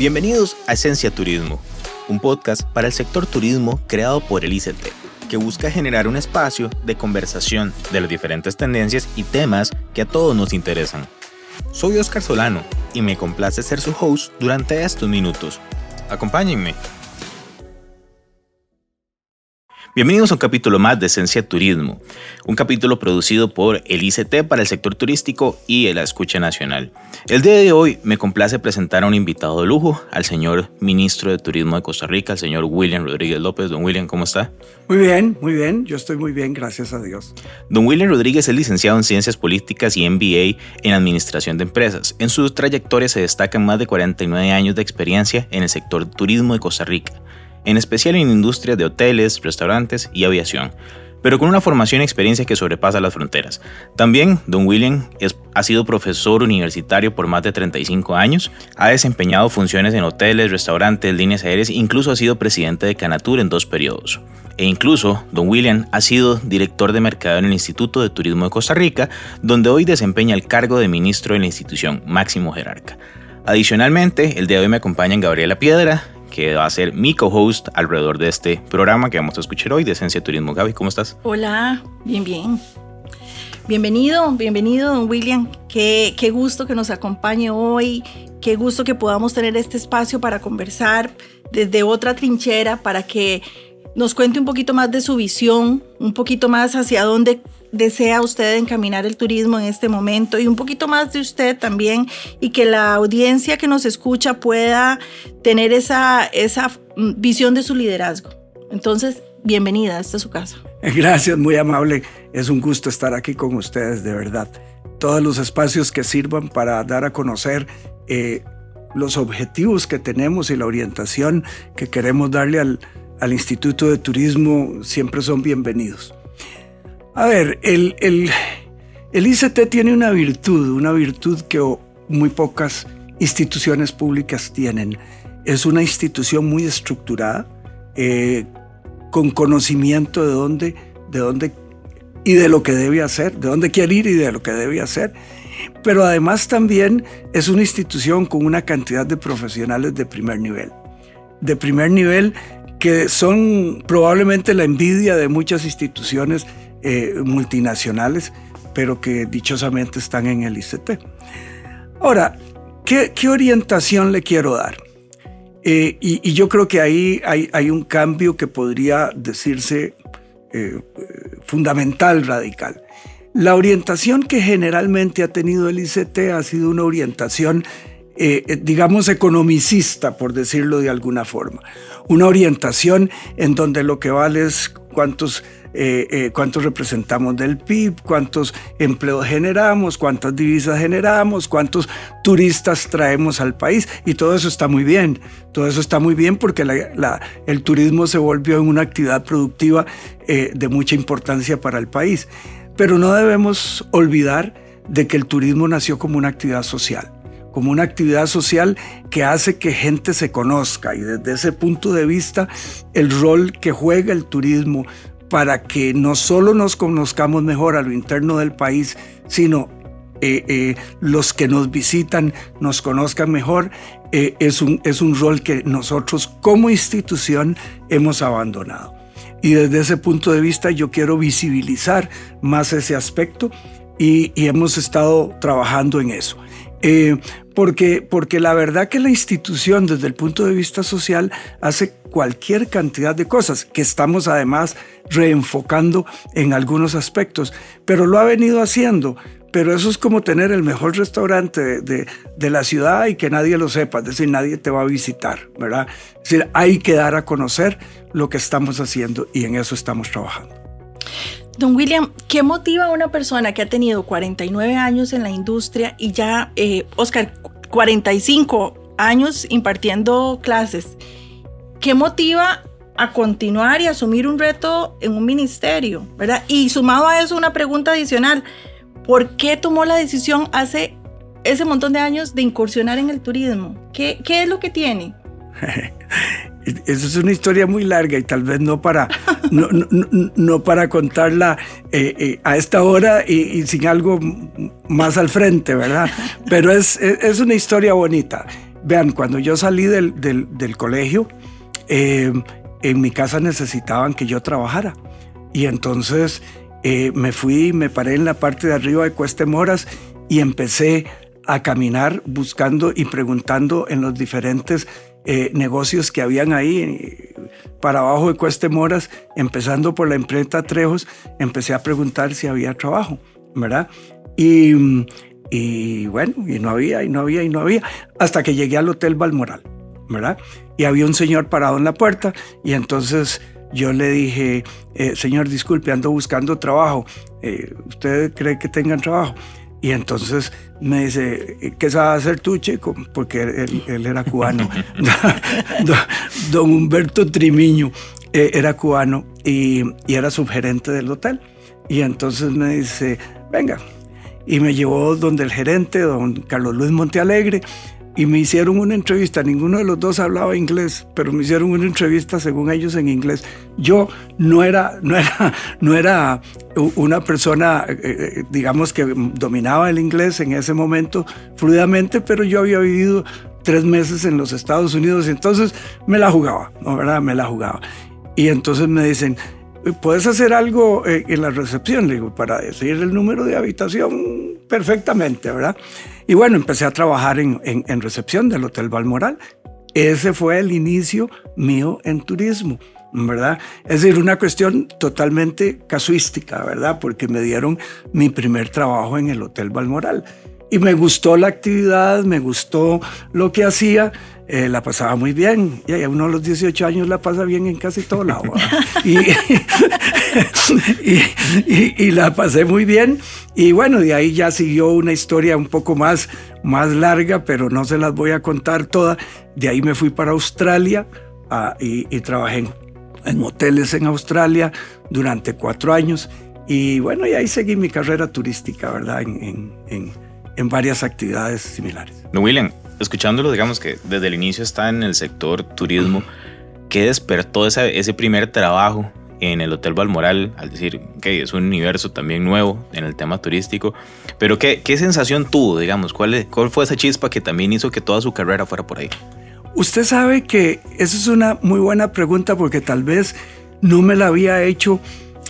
Bienvenidos a Esencia Turismo, un podcast para el sector turismo creado por el ICT, que busca generar un espacio de conversación de las diferentes tendencias y temas que a todos nos interesan. Soy Oscar Solano y me complace ser su host durante estos minutos. Acompáñenme. Bienvenidos a un capítulo más de Esencia Turismo, un capítulo producido por el ICT para el sector turístico y la escucha nacional. El día de hoy me complace presentar a un invitado de lujo, al señor ministro de Turismo de Costa Rica, el señor William Rodríguez López. Don William, ¿cómo está? Muy bien, muy bien, yo estoy muy bien, gracias a Dios. Don William Rodríguez es licenciado en Ciencias Políticas y MBA en Administración de Empresas. En su trayectoria se destacan más de 49 años de experiencia en el sector turismo de Costa Rica en especial en industrias de hoteles, restaurantes y aviación, pero con una formación y experiencia que sobrepasa las fronteras. También, Don William ha sido profesor universitario por más de 35 años, ha desempeñado funciones en hoteles, restaurantes, líneas aéreas, incluso ha sido presidente de Canatur en dos periodos. E incluso, Don William ha sido director de mercado en el Instituto de Turismo de Costa Rica, donde hoy desempeña el cargo de ministro de la institución, máximo jerarca. Adicionalmente, el día de hoy me acompañan Gabriela Piedra, que va a ser mi co-host alrededor de este programa que vamos a escuchar hoy de Esencia Turismo. Gaby, ¿cómo estás? Hola, bien, bien. Bienvenido, bienvenido, don William. Qué, qué gusto que nos acompañe hoy. Qué gusto que podamos tener este espacio para conversar desde otra trinchera, para que nos cuente un poquito más de su visión, un poquito más hacia dónde desea usted encaminar el turismo en este momento y un poquito más de usted también y que la audiencia que nos escucha pueda tener esa, esa mm, visión de su liderazgo. Entonces, bienvenida, esta es su casa. Gracias, muy amable. Es un gusto estar aquí con ustedes, de verdad. Todos los espacios que sirvan para dar a conocer eh, los objetivos que tenemos y la orientación que queremos darle al, al Instituto de Turismo siempre son bienvenidos. A ver, el, el, ICT tiene una virtud, una virtud que muy pocas instituciones públicas tienen. Es una institución muy estructurada, eh, con conocimiento de dónde, de dónde y de lo que debe hacer, de dónde quiere ir y de lo que debe hacer. Pero además también es una institución con una cantidad de profesionales de primer nivel. De primer nivel que son probablemente la envidia de muchas instituciones eh, multinacionales, pero que dichosamente están en el ICT. Ahora, ¿qué, orientación le quiero dar? Eh, y, yo creo que ahí hay, un cambio que podría decirse eh, fundamental, radical. La orientación que generalmente ha tenido el ICT ha sido una orientación, digamos, economicista, por decirlo de alguna forma. Una orientación en donde lo que vale es cuántos eh, eh, cuántos representamos del PIB, cuántos empleos generamos, cuántas divisas generamos, cuántos turistas traemos al país y todo eso está muy bien. Todo eso está muy bien porque el turismo se volvió en una actividad productiva eh, de mucha importancia para el país. Pero no debemos olvidar de que el turismo nació como una actividad social como una actividad social que hace que gente se conozca y desde ese punto de vista el rol que juega el turismo para que no solo nos conozcamos mejor a lo interno del país, sino eh, eh, los que nos visitan nos conozcan mejor, eh, es, un, es un rol que nosotros como institución hemos abandonado. Y desde ese punto de vista yo quiero visibilizar más ese aspecto y, y hemos estado trabajando en eso. Porque, porque la verdad que la institución desde el punto de vista social hace cualquier cantidad de cosas que estamos además reenfocando en algunos aspectos, pero lo ha venido haciendo. Pero eso es como tener el mejor restaurante de, de, la ciudad y que nadie lo sepa, es decir, nadie te va a visitar, ¿verdad? Es decir, hay que dar a conocer lo que estamos haciendo y en eso estamos trabajando. Don William, ¿qué motiva a una persona que ha tenido 49 años en la industria y ya, eh, Oscar, 45 años impartiendo clases? ¿Qué motiva a continuar y asumir un reto en un ministerio, ¿verdad? Y sumado a eso una pregunta adicional, ¿por qué tomó la decisión hace ese montón de años de incursionar en el turismo? ¿Qué, qué es lo que tiene? Eso es una historia muy larga y tal vez no para, no, no, para contarla eh, eh, a esta hora y, sin algo más al frente, ¿verdad? Pero es, es una historia bonita. Vean, cuando yo salí del, del, colegio, eh, en mi casa necesitaban que yo trabajara. Y entonces me fui, me paré en la parte de arriba de Cueste Moras y empecé a caminar buscando y preguntando en los diferentes eh, negocios que habían ahí para abajo de Cueste Moras, empezando por la imprenta Trejos, empecé a preguntar si había trabajo, ¿verdad? Y, y bueno, y no había, y no había, y no había, hasta que llegué al Hotel Balmoral, ¿verdad? Y había un señor parado en la puerta y entonces yo le dije, eh, señor, disculpe, ando buscando trabajo. Eh, ¿Usted cree que tengan trabajo? Y entonces me dice, ¿qué sabes hacer tú, chico? Porque él, era cubano. don, Humberto Trimiño eh, era cubano y, y, era subgerente del hotel. Y entonces me dice, venga. Y me llevó donde el gerente, don Carlos Luis Montealegre, y me hicieron una entrevista. Ninguno de los dos hablaba inglés, pero me hicieron una entrevista según ellos en inglés. Yo no era, no era, no era una persona, eh, eh, digamos, que dominaba el inglés en ese momento fluidamente, pero yo había vivido tres meses en los Estados Unidos, y entonces me la jugaba, ¿no? ¿verdad? Me la jugaba. Y entonces me dicen, ¿puedes hacer algo eh, en la recepción? Le digo, para decir el número de habitación perfectamente, ¿verdad? Y bueno, empecé a trabajar en, en, recepción del Hotel Balmoral. Ese fue el inicio mío en turismo. ¿verdad? Es decir, una cuestión totalmente casuística, ¿verdad? Porque me dieron mi primer trabajo en el Hotel Balmoral. Y me gustó la actividad, me gustó lo que hacía, eh, la pasaba muy bien. Y uno a los 18 años la pasa bien en casi todo lado. y, y, la pasé muy bien. Y bueno, de ahí ya siguió una historia un poco más, más larga, pero no se las voy a contar todas. De ahí me fui para Australia ah, y, trabajé en, hoteles en Australia durante cuatro años. Y bueno, y ahí seguí mi carrera turística, ¿verdad? En, en, en varias actividades similares. William, escuchándolo, digamos que desde el inicio está en el sector turismo, ¿qué despertó ese, ese primer trabajo en el Hotel Balmoral, al decir que es un universo también nuevo en el tema turístico, pero ¿qué, qué sensación tuvo, digamos? ¿Cuál, ¿Cuál fue esa chispa que también hizo que toda su carrera fuera por ahí? Usted sabe que esa es una muy buena pregunta porque tal vez no me la había hecho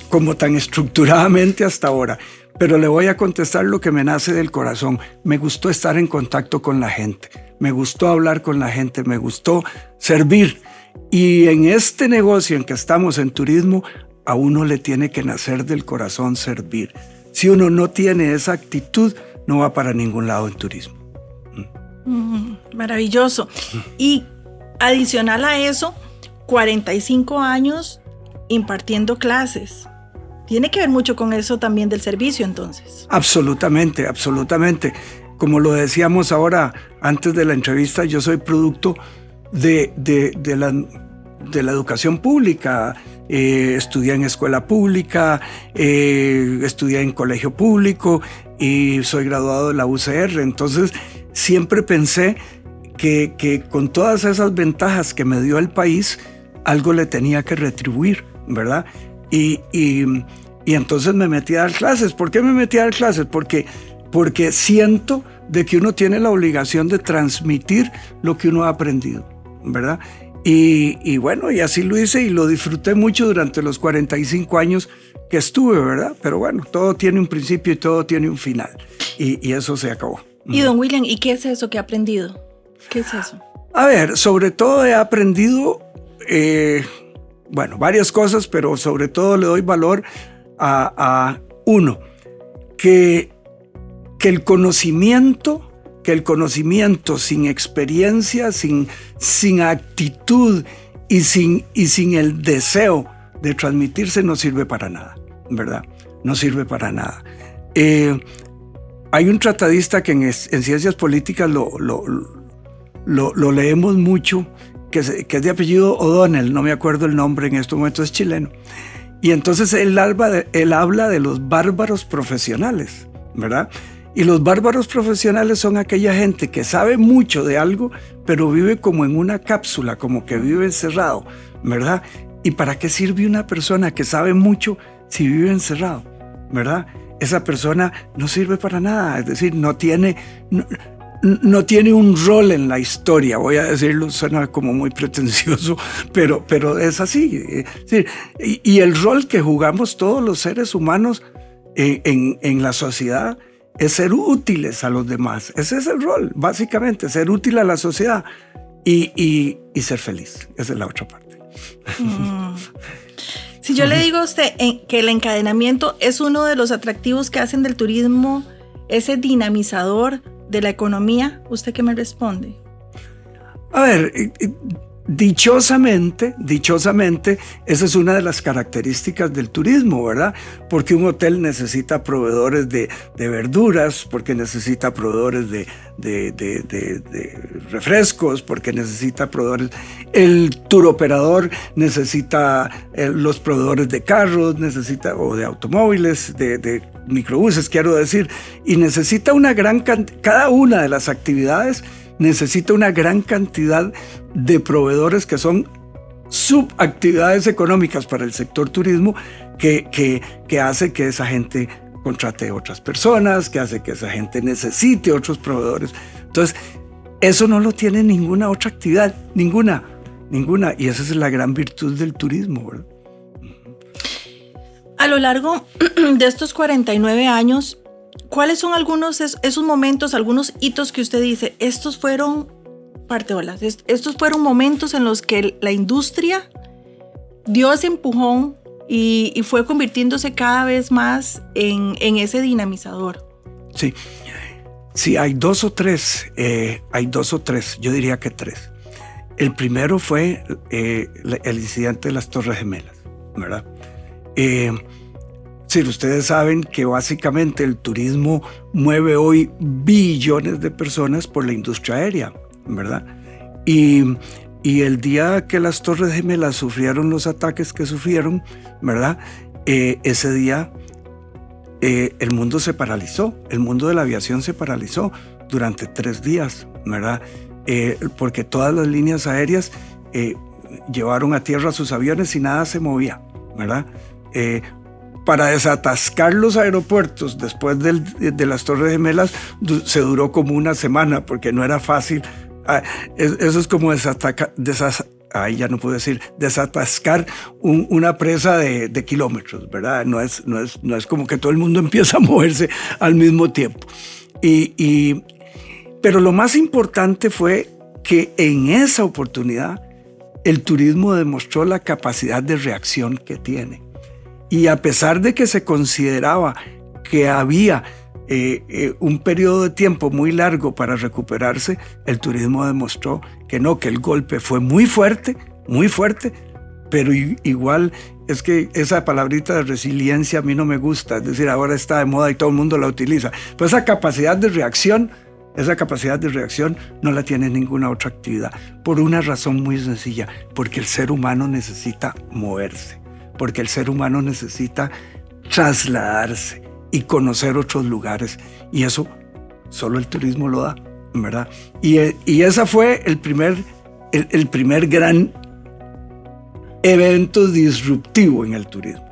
como tan estructuradamente hasta ahora pero le voy a contestar lo que me nace del corazón. Me gustó estar en contacto con la gente, me gustó hablar con la gente, me gustó servir. Y en este negocio en que estamos en turismo, a uno le tiene que nacer del corazón servir. Si uno no tiene esa actitud, no va para ningún lado en turismo. Mm, maravilloso. Y adicional a eso, 45 años impartiendo clases. Tiene que ver mucho con eso también del servicio entonces. Absolutamente, absolutamente. Como lo decíamos ahora antes de la entrevista, yo soy producto de, de, la, de la, educación pública. Eh, estudié en escuela pública, eh, estudié en colegio público y soy graduado de la UCR. Entonces, siempre pensé que, que, con todas esas ventajas que me dio el país, algo le tenía que retribuir, ¿verdad? Y, y, y entonces me metí a dar clases. ¿Por qué me metí a dar clases? Porque, porque siento de que uno tiene la obligación de transmitir lo que uno ha aprendido, ¿verdad? Y, y, bueno, y así lo hice y lo disfruté mucho durante los 45 años que estuve, ¿verdad? Pero bueno, todo tiene un principio y todo tiene un final. Y, y eso se acabó. Y don William, ¿y qué es eso que ha aprendido? ¿Qué es eso? A ver, sobre todo he aprendido, eh, bueno, varias cosas, pero sobre todo le doy valor a, uno, que, que el conocimiento que el conocimiento sin experiencia, sin, sin actitud y sin, y sin el deseo de transmitirse no sirve para nada, ¿verdad? No sirve para nada. Eh, hay un tratadista que en, ciencias políticas lo, lo, lo, leemos mucho, que que es, de apellido O'Donnell, no me acuerdo el nombre en este momento, es chileno. Y entonces él él habla de los bárbaros profesionales, ¿verdad? Y los bárbaros profesionales son aquella gente que sabe mucho de algo, pero vive como en una cápsula, como que vive encerrado, ¿verdad? ¿Y para qué sirve una persona que sabe mucho si vive encerrado, ¿verdad? Esa persona no sirve para nada, es decir, no tiene, no tiene un rol en la historia, voy a decirlo, suena como muy pretencioso, pero, pero es así. y, el rol que jugamos todos los seres humanos en, en, la sociedad es ser útiles a los demás. Ese es el rol, básicamente, ser útil a la sociedad y, y, ser feliz. Esa es la otra parte. Mm. Si yo le digo a usted que el encadenamiento es uno de los atractivos que hacen del turismo, ese dinamizador de la economía, ¿usted qué me responde? A ver, Dichosamente, dichosamente, esa es una de las características del turismo, ¿verdad? Porque un hotel necesita proveedores de, verduras, porque necesita proveedores de, refrescos, porque necesita proveedores... El turoperador necesita eh, los proveedores de carros, necesita, o de automóviles, de, microbuses, quiero decir, y necesita una gran cantidad, cada una de las actividades necesita una gran cantidad de proveedores que son subactividades económicas para el sector turismo que, que, que hace que esa gente contrate otras personas, que hace que esa gente necesite otros proveedores. Entonces, eso no lo tiene ninguna otra actividad, ninguna, ninguna. Y esa es la gran virtud del turismo. A lo largo de estos 49 años, ¿cuáles son algunos esos momentos, algunos hitos que usted dice, estos fueron parteolas. Estos fueron momentos en los que la industria dio ese empujón y, fue convirtiéndose cada vez más en, ese dinamizador. Sí, sí, hay dos o tres, eh, hay dos o tres, yo diría que tres. El primero fue eh, el incidente de las Torres Gemelas, ¿verdad? Eh, sí, ustedes saben que básicamente el turismo mueve hoy billones de personas por la industria aérea. ¿verdad? Y, el día que las Torres Gemelas sufrieron los ataques que sufrieron, ¿verdad? Eh, ese día eh, el mundo se paralizó, el mundo de la aviación se paralizó durante tres días, ¿verdad? Eh, porque todas las líneas aéreas llevaron a tierra sus aviones y nada se movía, ¿verdad? Para desatascar los aeropuertos después de las Torres Gemelas se duró como una semana porque no era fácil Ah, eso es como desatacar, ya no puedo decir, desatascar una presa de, kilómetros, ¿verdad? No es, no, es, no es como que todo el mundo empieza a moverse al mismo tiempo. Y, pero lo más importante fue que en esa oportunidad el turismo demostró la capacidad de reacción que tiene. Y a pesar de que se consideraba que había eh, eh, un periodo de tiempo muy largo para recuperarse, el turismo demostró que no, que el golpe fue muy fuerte, muy fuerte, pero igual es que esa palabrita de resiliencia a mí no me gusta, es decir, ahora está de moda y todo el mundo la utiliza. Pues esa capacidad de reacción, esa capacidad de reacción no la tiene ninguna otra actividad, por una razón muy sencilla, porque el ser humano necesita moverse, porque el ser humano necesita trasladarse y conocer otros lugares. Y eso solo el turismo lo da, ¿verdad? Y, y ese fue el primer, el, primer gran evento disruptivo en el turismo.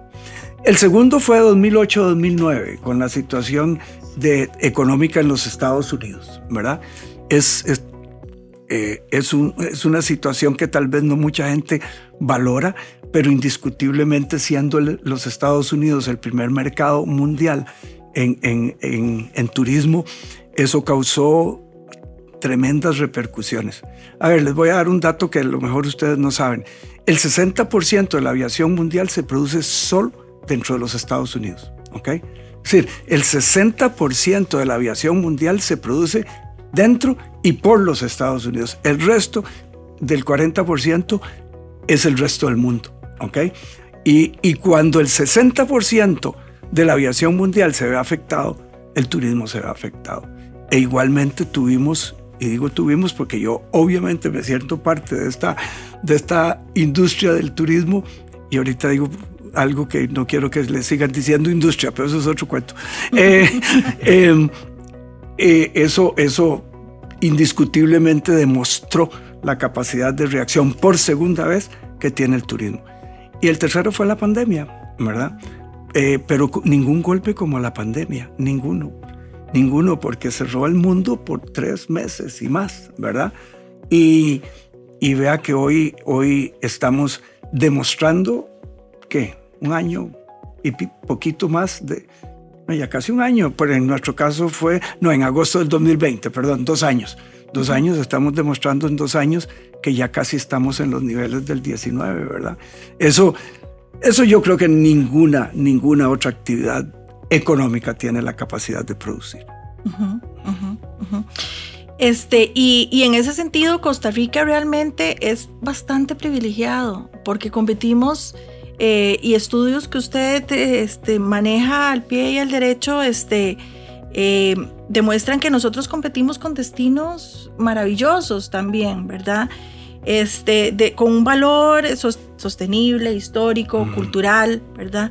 El segundo fue 2008-2009, con la situación económica en los Estados Unidos, ¿verdad? Es, es, eh, es, es, una situación que tal vez no mucha gente valora, pero indiscutiblemente siendo los Estados Unidos el primer mercado mundial en, en, turismo, eso causó tremendas repercusiones. A ver, les voy a dar un dato que a lo mejor ustedes no saben. El 60% de la aviación mundial se produce solo dentro de los Estados Unidos. ¿ok? Es decir, el 60% de la aviación mundial se produce dentro y por los Estados Unidos. El resto del 40% es el resto del mundo. ¿Ok? Y, y cuando el 60% de la aviación mundial se ve afectado, el turismo se ve afectado. E igualmente tuvimos, y digo tuvimos porque yo obviamente me siento parte de esta, de esta industria del turismo, y ahorita digo algo que no quiero que le sigan diciendo industria, pero eso es otro cuento. Eh, em, eh, eso, eso indiscutiblemente demostró la capacidad de reacción por segunda vez que tiene el turismo. Y el tercero fue la pandemia, ¿verdad? Eh, pero ningún golpe como la pandemia, ninguno. ninguno, porque cerró el mundo por tres meses y más, ¿verdad? Y, y vea que hoy, hoy estamos demostrando que un año y poquito más de, ya casi un año, pero en nuestro caso fue, no, en agosto del 2020, perdón, dos años. Dos años, estamos demostrando en dos años que ya casi estamos en los niveles del 19, ¿verdad? Eso, eso yo creo que ninguna, ninguna otra actividad económica tiene la capacidad de producir. Este, y, y, en ese sentido, Costa Rica realmente es bastante privilegiado porque competimos eh, y estudios que usted este, maneja al pie y al derecho este, eh, demuestran que nosotros competimos con destinos maravillosos también, ¿verdad? Este, de, con un valor sostenible, histórico, cultural, ¿verdad?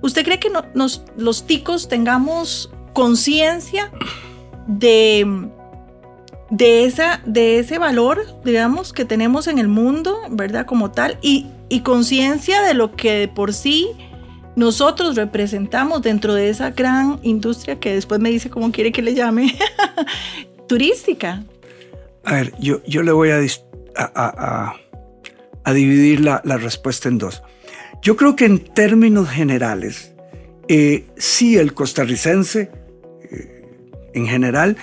¿Usted cree que nos, los ticos tengamos conciencia de, de, esa, de ese valor, digamos, que tenemos en el mundo, ¿verdad? Como tal, y, y conciencia de lo que de por sí nosotros representamos dentro de esa gran industria que después me dice cómo quiere que le llame, turística. A ver, yo, yo le voy a, a, a, dividir la, respuesta en dos. Yo creo que en términos generales, eh, sí el costarricense eh, en general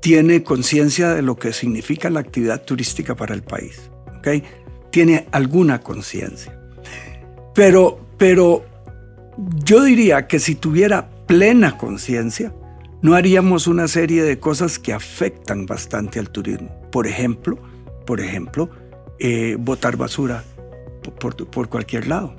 tiene conciencia de lo que significa la actividad turística para el país. ¿okay? tiene alguna conciencia. Pero, pero yo diría que si tuviera plena conciencia, no haríamos una serie de cosas que afectan bastante al turismo. Por ejemplo, por ejemplo, eh, botar basura por, cualquier lado.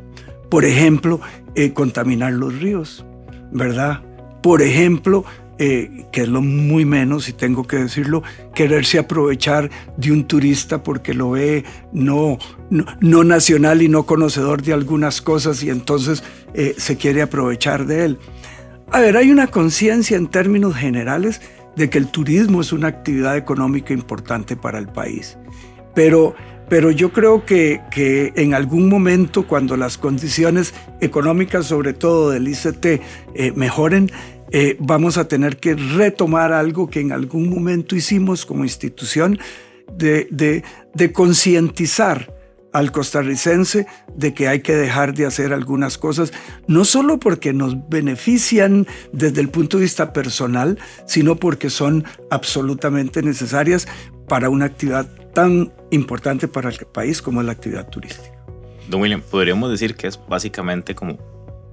Por ejemplo, eh, contaminar los ríos, ¿verdad? Por ejemplo, eh, que es lo muy menos, y tengo que decirlo, quererse aprovechar de un turista porque lo ve no, no, nacional y no conocedor de algunas cosas y entonces eh, se quiere aprovechar de él. A ver, hay una conciencia en términos generales de que el turismo es una actividad económica importante para el país, pero pero yo creo que, que, en algún momento, cuando las condiciones económicas, sobre todo del ICT, eh, mejoren, eh, vamos a tener que retomar algo que en algún momento hicimos como institución de, de, concientizar al costarricense de que hay que dejar de hacer algunas cosas, no solo porque nos benefician desde el punto de vista personal, sino porque son absolutamente necesarias para una actividad tan importante para el país como es la actividad turística. Don William, podríamos decir que es básicamente como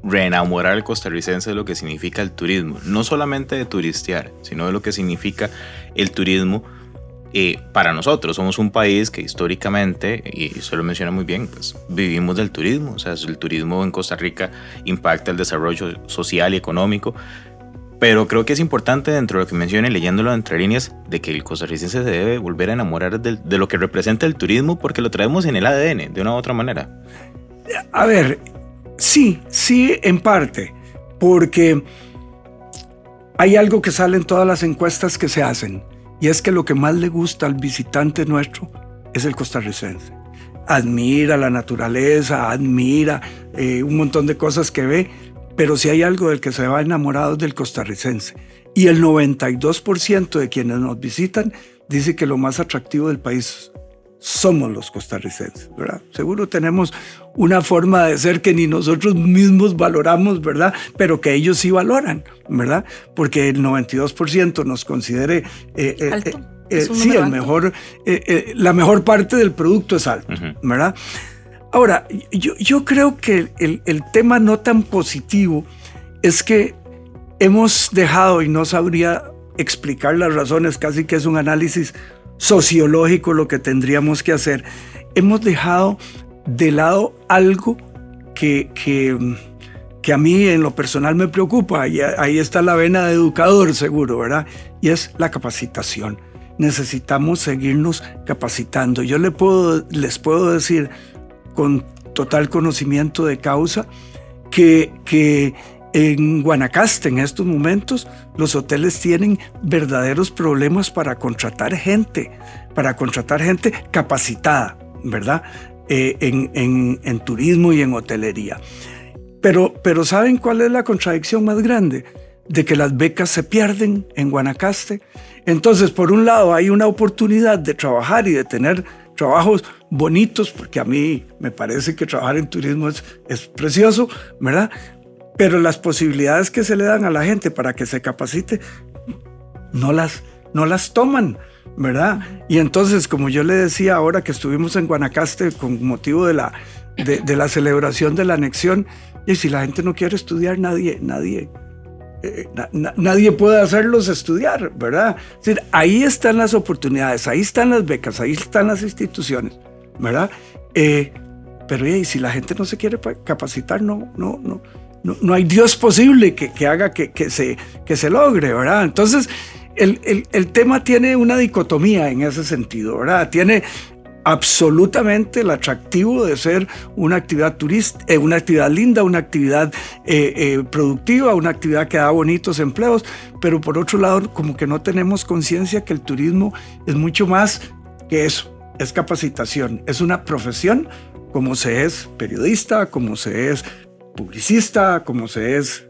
reenamorar al costarricense de lo que significa el turismo, no solamente de turistear, sino de lo que significa el turismo eh, para nosotros. Somos un país que históricamente, y usted lo menciona muy bien, pues vivimos del turismo, o sea, el turismo en Costa Rica impacta el desarrollo social y económico, pero creo que es importante dentro de lo que mencione, leyéndolo entre líneas, de que el costarricense se debe volver a enamorar de, de lo que representa el turismo porque lo traemos en el ADN, de una u otra manera. A ver, Sí, sí, en parte, porque hay algo que sale en todas las encuestas que se hacen, y es que lo que más le gusta al visitante nuestro es el costarricense. Admira la naturaleza, admira eh, un montón de cosas que ve, pero si hay algo del que se va enamorado es del costarricense. Y el 92% de quienes nos visitan dice que lo más atractivo del país somos los costarricenses, ¿verdad? Seguro tenemos una forma de ser que ni nosotros mismos valoramos, ¿verdad? Pero que ellos sí valoran, ¿verdad? Porque el 92% nos considere... Eh, eh, eh, sí, el mejor, la mejor parte del producto es alto, ¿verdad? Ahora, yo, yo creo que el, el tema no tan positivo es que hemos dejado, y no sabría explicar las razones, casi que es un análisis sociológico lo que tendríamos que hacer, hemos dejado de lado algo que, que, que a mí en lo personal me preocupa, y ahí está la vena de educador seguro, ¿verdad? Y es la capacitación. Necesitamos seguirnos capacitando. Yo le puedo, les puedo decir con total conocimiento de causa que, que en Guanacaste, en estos momentos, los hoteles tienen verdaderos problemas para contratar gente, para contratar gente capacitada, ¿verdad? Eh, en, turismo y en hotelería. Pero, pero ¿saben cuál es la contradicción más grande? de que las becas se pierden en Guanacaste. Entonces, por un lado, hay una oportunidad de trabajar y de tener trabajos bonitos, porque a mí me parece que trabajar en turismo es, es precioso, ¿verdad? Pero las posibilidades que se le dan a la gente para que se capacite, no las, no las toman. ¿verdad? Y entonces, como yo le decía ahora que estuvimos en Guanacaste con motivo de la, de, la celebración de la anexión, y si la gente no quiere estudiar, nadie, nadie, eh, nadie puede hacerlos estudiar, ¿verdad? Es decir, ahí están las oportunidades, ahí están las becas, ahí están las instituciones, ¿verdad? Eh, pero y si la gente no se quiere capacitar, no, no, no, no, no hay Dios posible que, que haga que, que, se, que se logre, ¿verdad? Entonces, el, tema tiene una dicotomía en ese sentido, ¿verdad? Tiene absolutamente el atractivo de ser una actividad turista, eh, una actividad linda, una actividad eh, eh, productiva, una actividad que da bonitos empleos, pero por otro lado como que no tenemos conciencia que el turismo es mucho más que eso, es capacitación, es una profesión como se es periodista, como se es publicista, como se es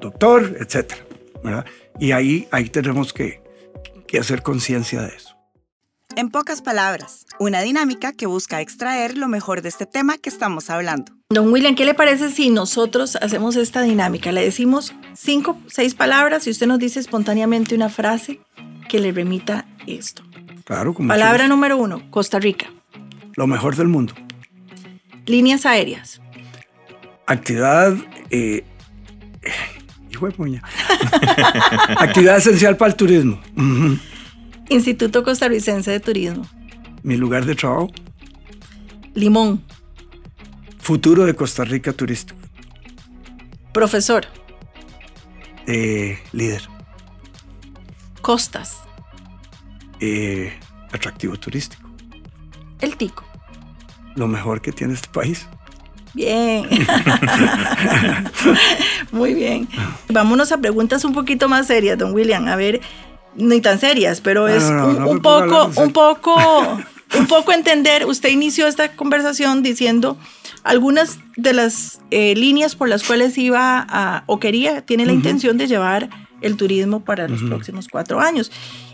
doctor, etcétera, ¿verdad? Y ahí, ahí tenemos que, hacer conciencia de eso. En pocas palabras, una dinámica que busca extraer lo mejor de este tema que estamos hablando. Don William, ¿qué le parece si nosotros hacemos esta dinámica? Le decimos cinco, seis palabras y usted nos dice espontáneamente una frase que le remita esto. Claro, como Palabra número uno, Costa Rica. Lo mejor del mundo. Líneas aéreas. Actividad eh, Actividad esencial para el turismo. Instituto Costarricense de Turismo. Mi lugar de trabajo. Limón. Futuro de Costa Rica turístico. Profesor. Eh, líder. Costas. Eh, atractivo turístico. El tico. Lo mejor que tiene este país. Bien. Muy bien. Vámonos a preguntas un poquito más serias, don William. A ver, ni tan serias, pero es un, poco, un poco, un poco entender. Usted inició esta conversación diciendo algunas de las eh, líneas por las cuales iba a, o quería, tiene la intención de llevar el turismo para los próximos cuatro años.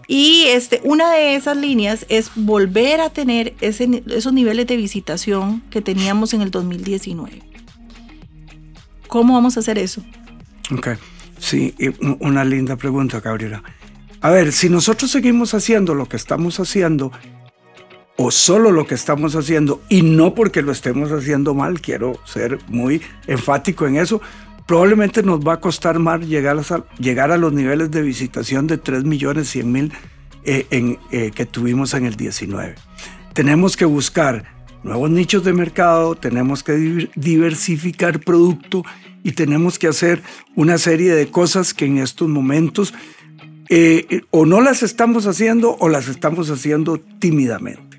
Y este, una de esas líneas es volver a tener ese, esos niveles de visitación que teníamos en el 2019. ¿Cómo vamos a hacer eso? Ok, sí, una linda pregunta, Gabriela. A ver, si nosotros seguimos haciendo lo que estamos haciendo, o solo lo que estamos haciendo, y no porque lo estemos haciendo mal, quiero ser muy enfático en eso, probablemente nos va a costar más llegar a, llegar a los niveles de visitación de 3 millones 100 mil eh, eh, que tuvimos en el 19. Tenemos que buscar nuevos nichos de mercado, tenemos que diversificar producto y tenemos que hacer una serie de cosas que en estos momentos eh, o no las estamos haciendo o las estamos haciendo tímidamente.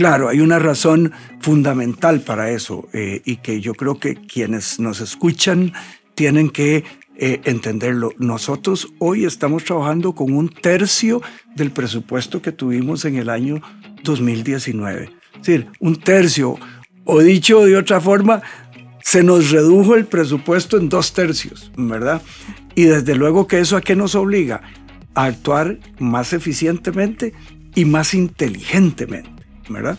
Claro, hay una razón fundamental para eso eh, y que yo creo que quienes nos escuchan tienen que eh, entenderlo. Nosotros hoy estamos trabajando con un tercio del presupuesto que tuvimos en el año 2019. Es decir, un tercio, o dicho de otra forma, se nos redujo el presupuesto en dos tercios, ¿verdad? Y desde luego que eso a qué nos obliga? A actuar más eficientemente y más inteligentemente. ¿Verdad?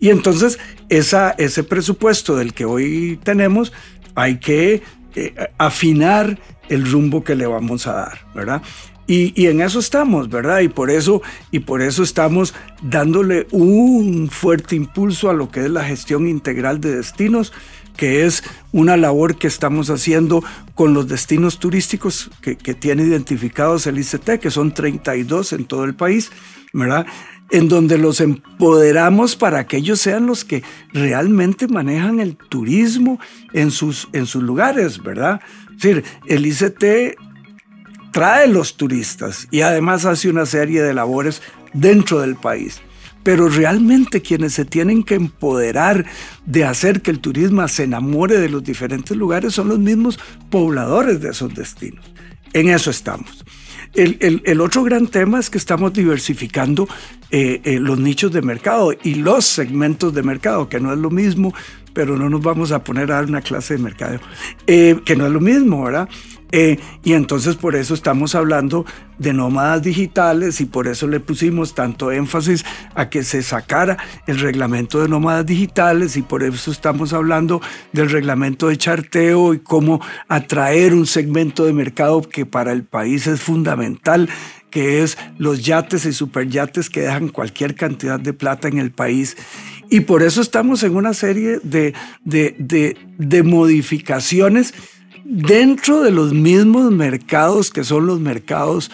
Y entonces esa, ese presupuesto del que hoy tenemos hay que eh, afinar el rumbo que le vamos a dar, ¿verdad? Y, y, en eso estamos, ¿verdad? Y por eso, y por eso estamos dándole un fuerte impulso a lo que es la gestión integral de destinos, que es una labor que estamos haciendo con los destinos turísticos que, que tiene identificados el ICT, que son 32 en todo el país, ¿verdad? En donde los empoderamos para que ellos sean los que realmente manejan el turismo en sus, en sus lugares, ¿verdad? Es decir, el ICT trae los turistas y además hace una serie de labores dentro del país. Pero realmente quienes se tienen que empoderar de hacer que el turismo se enamore de los diferentes lugares son los mismos pobladores de esos destinos. En eso estamos. El, otro gran tema es que estamos diversificando eh, eh, los nichos de mercado y los segmentos de mercado, que no es lo mismo pero no nos vamos a poner a dar una clase de mercado, eh, que no es lo mismo, ¿verdad? Eh, y entonces por eso estamos hablando de nómadas digitales y por eso le pusimos tanto énfasis a que se sacara el reglamento de nómadas digitales y por eso estamos hablando del reglamento de charteo y cómo atraer un segmento de mercado que para el país es fundamental que es los yates y superyates que dejan cualquier cantidad de plata en el país. Y por eso estamos en una serie de, de, de modificaciones dentro de los mismos mercados que son los mercados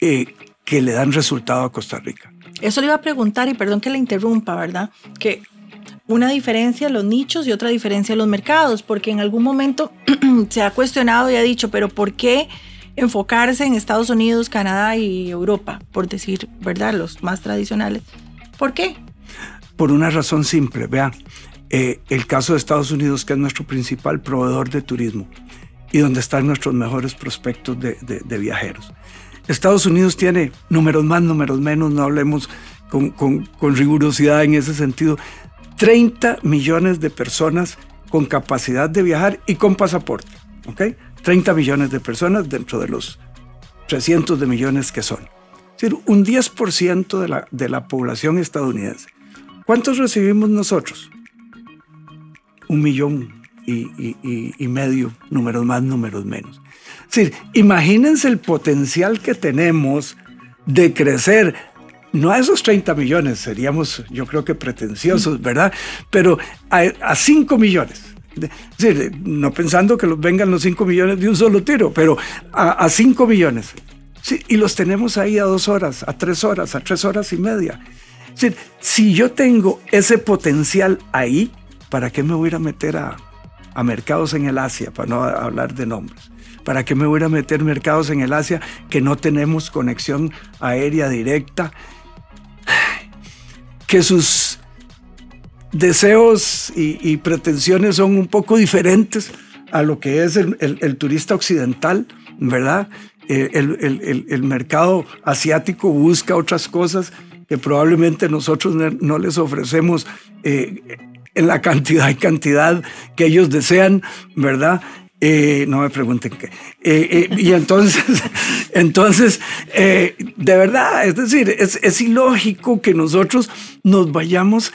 eh, que le dan resultado a Costa Rica. Eso le iba a preguntar y perdón que le interrumpa, ¿verdad? Que una diferencia los nichos y otra diferencia los mercados, porque en algún momento se ha cuestionado y ha dicho, pero ¿por qué enfocarse en Estados Unidos, Canadá y Europa? Por decir, ¿verdad? Los más tradicionales. ¿Por qué? Por una razón simple, vea, eh, el caso de Estados Unidos, que es nuestro principal proveedor de turismo y donde están nuestros mejores prospectos de, viajeros. Estados Unidos tiene números más, números menos, no hablemos con, con, rigurosidad en ese sentido, 30 millones de personas con capacidad de viajar y con pasaporte. ¿ok? 30 millones de personas dentro de los 300 de millones que son. Es decir, un 10% de la, de la población estadounidense. ¿Cuántos recibimos nosotros? un millón y, medio, números más, números menos. Es decir, imagínense el potencial que tenemos de crecer no a esos 30 millones, seríamos yo creo que pretenciosos, ¿verdad? Pero a, 5 millones. No pensando que vengan los 5 millones de un solo tiro, pero a, 5 millones. Sí, y los tenemos ahí a dos horas, a tres horas, a tres horas y media. Es decir, si yo tengo ese potencial ahí, ¿para qué me voy a meter a, mercados en el Asia, para no hablar de nombres? ¿Para qué me voy a meter mercados en el Asia que no tenemos conexión aérea directa? Que sus deseos y, pretensiones son un poco diferentes a lo que es el, turista occidental, ¿verdad? Eh, el, mercado asiático busca otras cosas que probablemente nosotros no les ofrecemos eh, en la cantidad y cantidad que ellos desean, ¿verdad? Eh, no me pregunten qué. Eh, eh, y entonces, entonces de verdad, es decir, es, ilógico que nosotros nos vayamos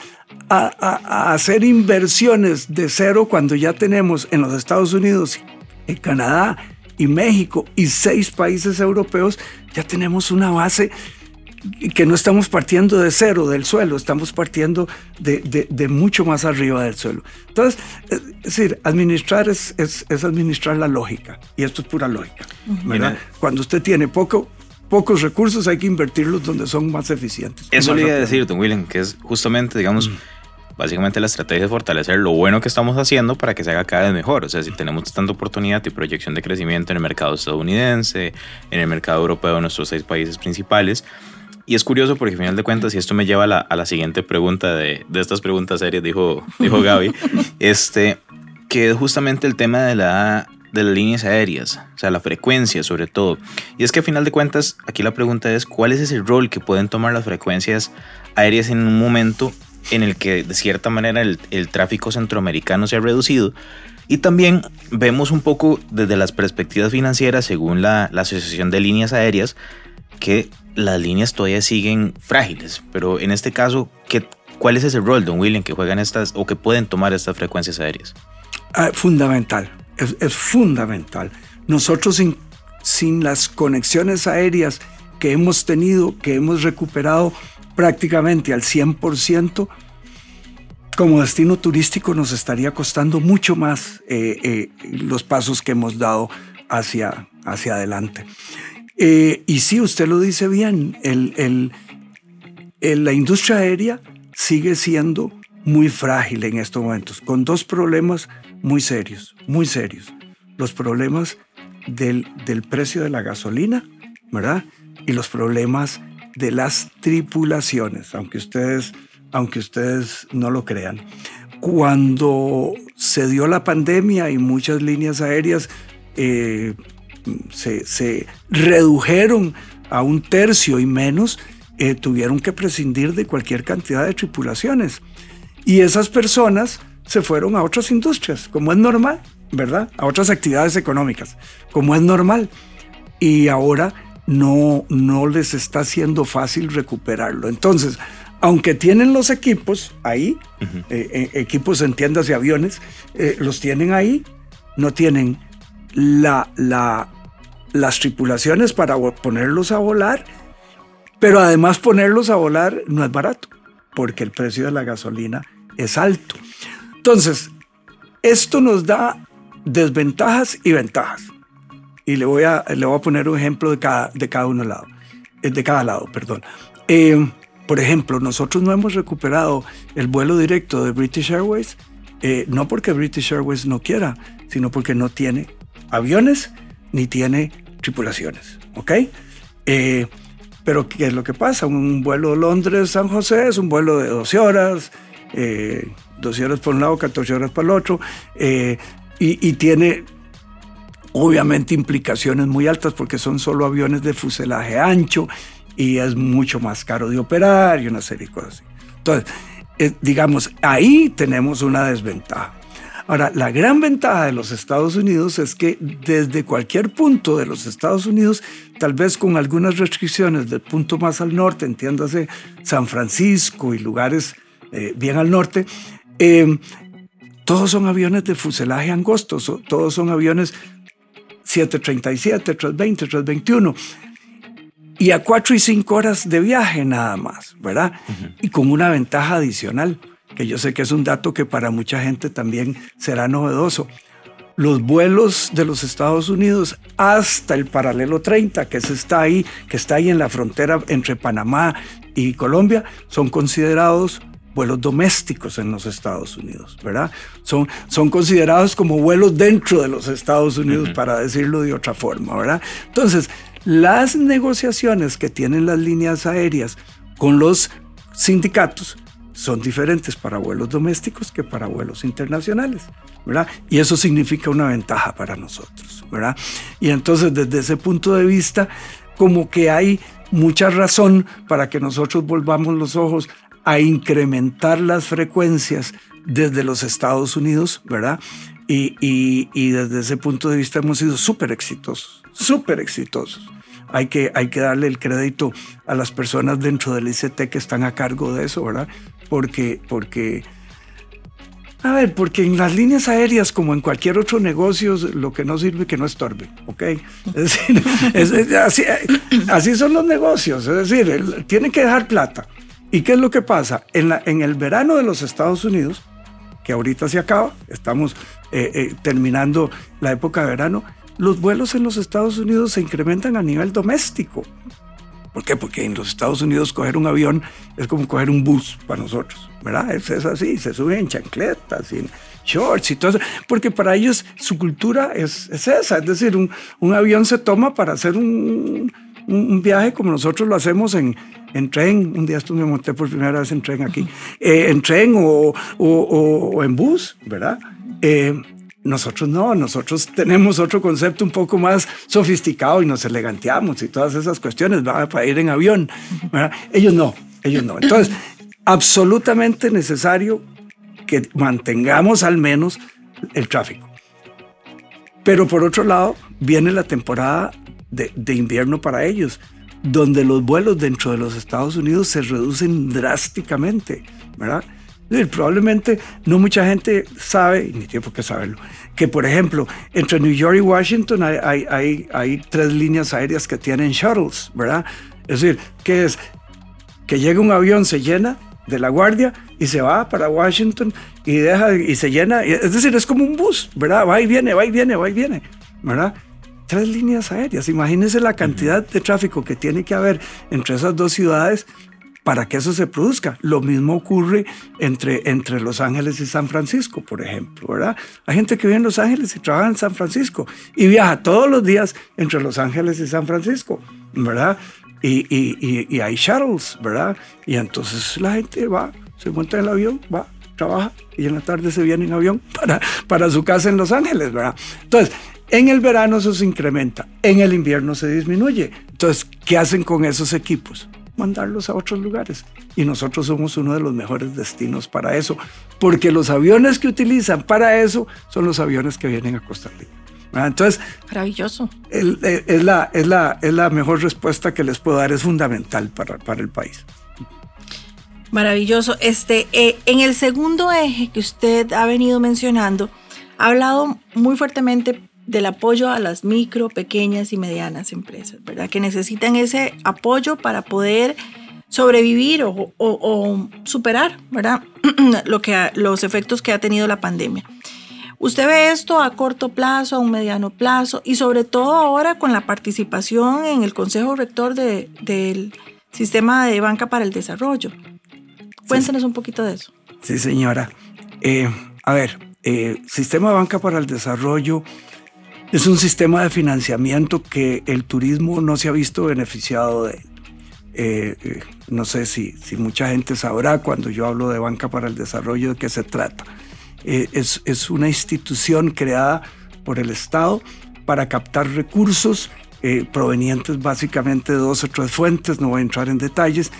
a, a, hacer inversiones de cero cuando ya tenemos en los Estados Unidos, en Canadá y México y seis países europeos, ya tenemos una base que no estamos partiendo de cero del suelo, estamos partiendo de, mucho más arriba del suelo. Entonces, es decir, administrar es, administrar la lógica, y esto es pura lógica. Cuando usted tiene poco, pocos recursos, hay que invertirlos donde son más eficientes. Eso le iba a decir, don William, que es justamente, digamos, básicamente la estrategia es fortalecer lo bueno que estamos haciendo para que se haga cada vez mejor. O sea, si tenemos tanta oportunidad y proyección de crecimiento en el mercado estadounidense, en el mercado europeo, en nuestros seis países principales, y es curioso porque al final de cuentas, y esto me lleva a la, a la siguiente pregunta de, de, estas preguntas serias, dijo, dijo Gaby, este, que es justamente el tema de, la, de las líneas aéreas, o sea, la frecuencia sobre todo. Y es que al final de cuentas, aquí la pregunta es, ¿cuál es ese rol que pueden tomar las frecuencias aéreas en un momento en el que de cierta manera el, el tráfico centroamericano se ha reducido? Y también vemos un poco desde las perspectivas financieras, según la, la Asociación de Líneas Aéreas, que las líneas todavía siguen frágiles, pero en este caso, ¿qué, ¿cuál es ese rol, don William, que juegan estas o que pueden tomar estas frecuencias aéreas? Ah, fundamental, es, fundamental. Nosotros sin, sin las conexiones aéreas que hemos tenido, que hemos recuperado prácticamente al 100%, como destino turístico nos estaría costando mucho más eh, eh, los pasos que hemos dado hacia, hacia adelante. Eh, y sí, usted lo dice bien, la industria aérea sigue siendo muy frágil en estos momentos, con dos problemas muy serios, muy serios. Los problemas del, del precio de la gasolina, ¿verdad? Y los problemas de las tripulaciones, aunque ustedes, aunque ustedes no lo crean. Cuando se dio la pandemia y muchas líneas aéreas eh, se, redujeron a un tercio y menos, eh, tuvieron que prescindir de cualquier cantidad de tripulaciones. Y esas personas se fueron a otras industrias, como es normal, ¿verdad? A otras actividades económicas, como es normal. Y ahora no, no les está siendo fácil recuperarlo. Entonces, aunque tienen los equipos ahí, eh, eh, equipos en tiendas de aviones, eh, los tienen ahí, no tienen la, la, las tripulaciones para ponerlos a volar, pero además ponerlos a volar no es barato, porque el precio de la gasolina es alto. Entonces, esto nos da desventajas y ventajas. Y le voy a, le voy a poner un ejemplo de cada, de cada uno lado, de cada lado, perdón. Por ejemplo, nosotros no hemos recuperado el vuelo directo de British Airways, eh, no porque British Airways no quiera, sino porque no tiene aviones ni tiene tripulaciones. ¿Ok? Eh, pero ¿qué es lo que pasa? Un vuelo Londres-San José es un vuelo de 12 horas, 12 eh, horas por un lado, 14 horas para el otro, y, y tiene obviamente implicaciones muy altas porque son solo aviones de fuselaje ancho y es mucho más caro de operar y una serie de cosas así. Entonces, eh, digamos, ahí tenemos una desventaja. Ahora, la gran ventaja de los Estados Unidos es que desde cualquier punto de los Estados Unidos, tal vez con algunas restricciones del punto más al norte, entiéndase San Francisco y lugares eh, bien al norte, eh, todos son aviones de fuselaje angosto, todos son aviones 737, 320, 321 y a cuatro y cinco horas de viaje nada más, ¿verdad? Y con una ventaja adicional, que yo sé que es un dato que para mucha gente también será novedoso. Los vuelos de los Estados Unidos hasta el paralelo 30, que está ahí, que está ahí en la frontera entre Panamá y Colombia, son considerados vuelos domésticos en los Estados Unidos, ¿verdad? Son, son considerados como vuelos dentro de los Estados Unidos, para decirlo de otra forma, ¿verdad? Entonces, las negociaciones que tienen las líneas aéreas con los sindicatos son diferentes para vuelos domésticos que para vuelos internacionales, ¿verdad? Y eso significa una ventaja para nosotros, ¿verdad? Y entonces desde ese punto de vista, como que hay mucha razón para que nosotros volvamos los ojos a incrementar las frecuencias desde los Estados Unidos, ¿verdad? Y, y desde ese punto de vista hemos sido súper exitosos, súper exitosos hay que, hay que darle el crédito a las personas dentro del ICT que están a cargo de eso, ¿verdad? Porque, porque, a ver, porque en las líneas aéreas, como en cualquier otro negocio, lo que no sirve que no estorbe, ¿ok? Es decir, así, son los negocios, es decir, tienen que dejar plata. ¿Y qué es lo que pasa? En el verano de los Estados Unidos, que ahorita se acaba, estamos eh, eh, terminando la época de verano, los vuelos en los Estados Unidos se incrementan a nivel doméstico. ¿Por qué? Porque en los Estados Unidos coger un avión es como coger un bus para nosotros, ¿verdad? Es, así, se suben en chancletas, en shorts y todo eso, porque para ellos su cultura es, esa, es decir, un, un, avión se toma para hacer un, un, viaje como nosotros lo hacemos en, en tren, un día estuve me monté por primera vez en tren aquí, eh, en tren o, o, o, en bus, ¿verdad? Eh, nosotros no, nosotros tenemos otro concepto un poco más sofisticado y nos eleganteamos y todas esas cuestiones para ir en avión. Ellos no, ellos no. Entonces, absolutamente necesario que mantengamos al menos el tráfico. Pero por otro lado, viene la temporada de, de invierno para ellos, donde los vuelos dentro de los Estados Unidos se reducen drásticamente, ¿verdad? Probablemente no mucha gente sabe, ni tiene por qué saberlo, que por ejemplo, entre New York y Washington hay, hay, hay, tres líneas aéreas que tienen shuttles, ¿verdad? Es decir, que es que llega un avión, se llena de la guardia y se va para Washington y deja y se llena, es decir, es como un bus, ¿verdad? Va y viene, va y viene, va y viene, ¿verdad? Tres líneas aéreas, imagínense la cantidad de tráfico que tiene que haber entre esas dos ciudades para que eso se produzca. Lo mismo ocurre entre, entre Los Ángeles y San Francisco, por ejemplo, ¿verdad? Hay gente que vive en Los Ángeles y trabaja en San Francisco y viaja todos los días entre Los Ángeles y San Francisco, ¿verdad? Y, y, y, hay shuttles, ¿verdad? Y entonces la gente va, se monta en el avión, va, trabaja y en la tarde se viene en avión para, para su casa en Los Ángeles, ¿verdad? Entonces, en el verano eso se incrementa, en el invierno se disminuye. Entonces, ¿qué hacen con esos equipos? Mandarlos a otros lugares. Y nosotros somos uno de los mejores destinos para eso, porque los aviones que utilizan para eso son los aviones que vienen a Costa Rica. Entonces, maravilloso. Eh, es, la, es, la, es la mejor respuesta que les puedo dar, es fundamental para, para el país. Maravilloso. Este, eh, en el segundo eje que usted ha venido mencionando, ha hablado muy fuertemente del apoyo a las micro, pequeñas y medianas empresas, ¿verdad? Que necesitan ese apoyo para poder sobrevivir o, superar, ¿verdad? Lo que los efectos que ha tenido la pandemia. Usted ve esto a corto plazo, a un mediano plazo y sobre todo ahora con la participación en el Consejo Rector del Sistema de Banca para el Desarrollo. Cuéntenos un poquito de eso. Sí, señora. Eh, a ver, eh, Sistema de Banca para el Desarrollo es un sistema de financiamiento que el turismo no se ha visto beneficiado de. Eh, no sé si, si mucha gente sabrá cuando yo hablo de Banca para el Desarrollo de qué se trata. Eh, es, una institución creada por el Estado para captar recursos eh, provenientes básicamente de dos o tres fuentes, no voy a entrar en detalles,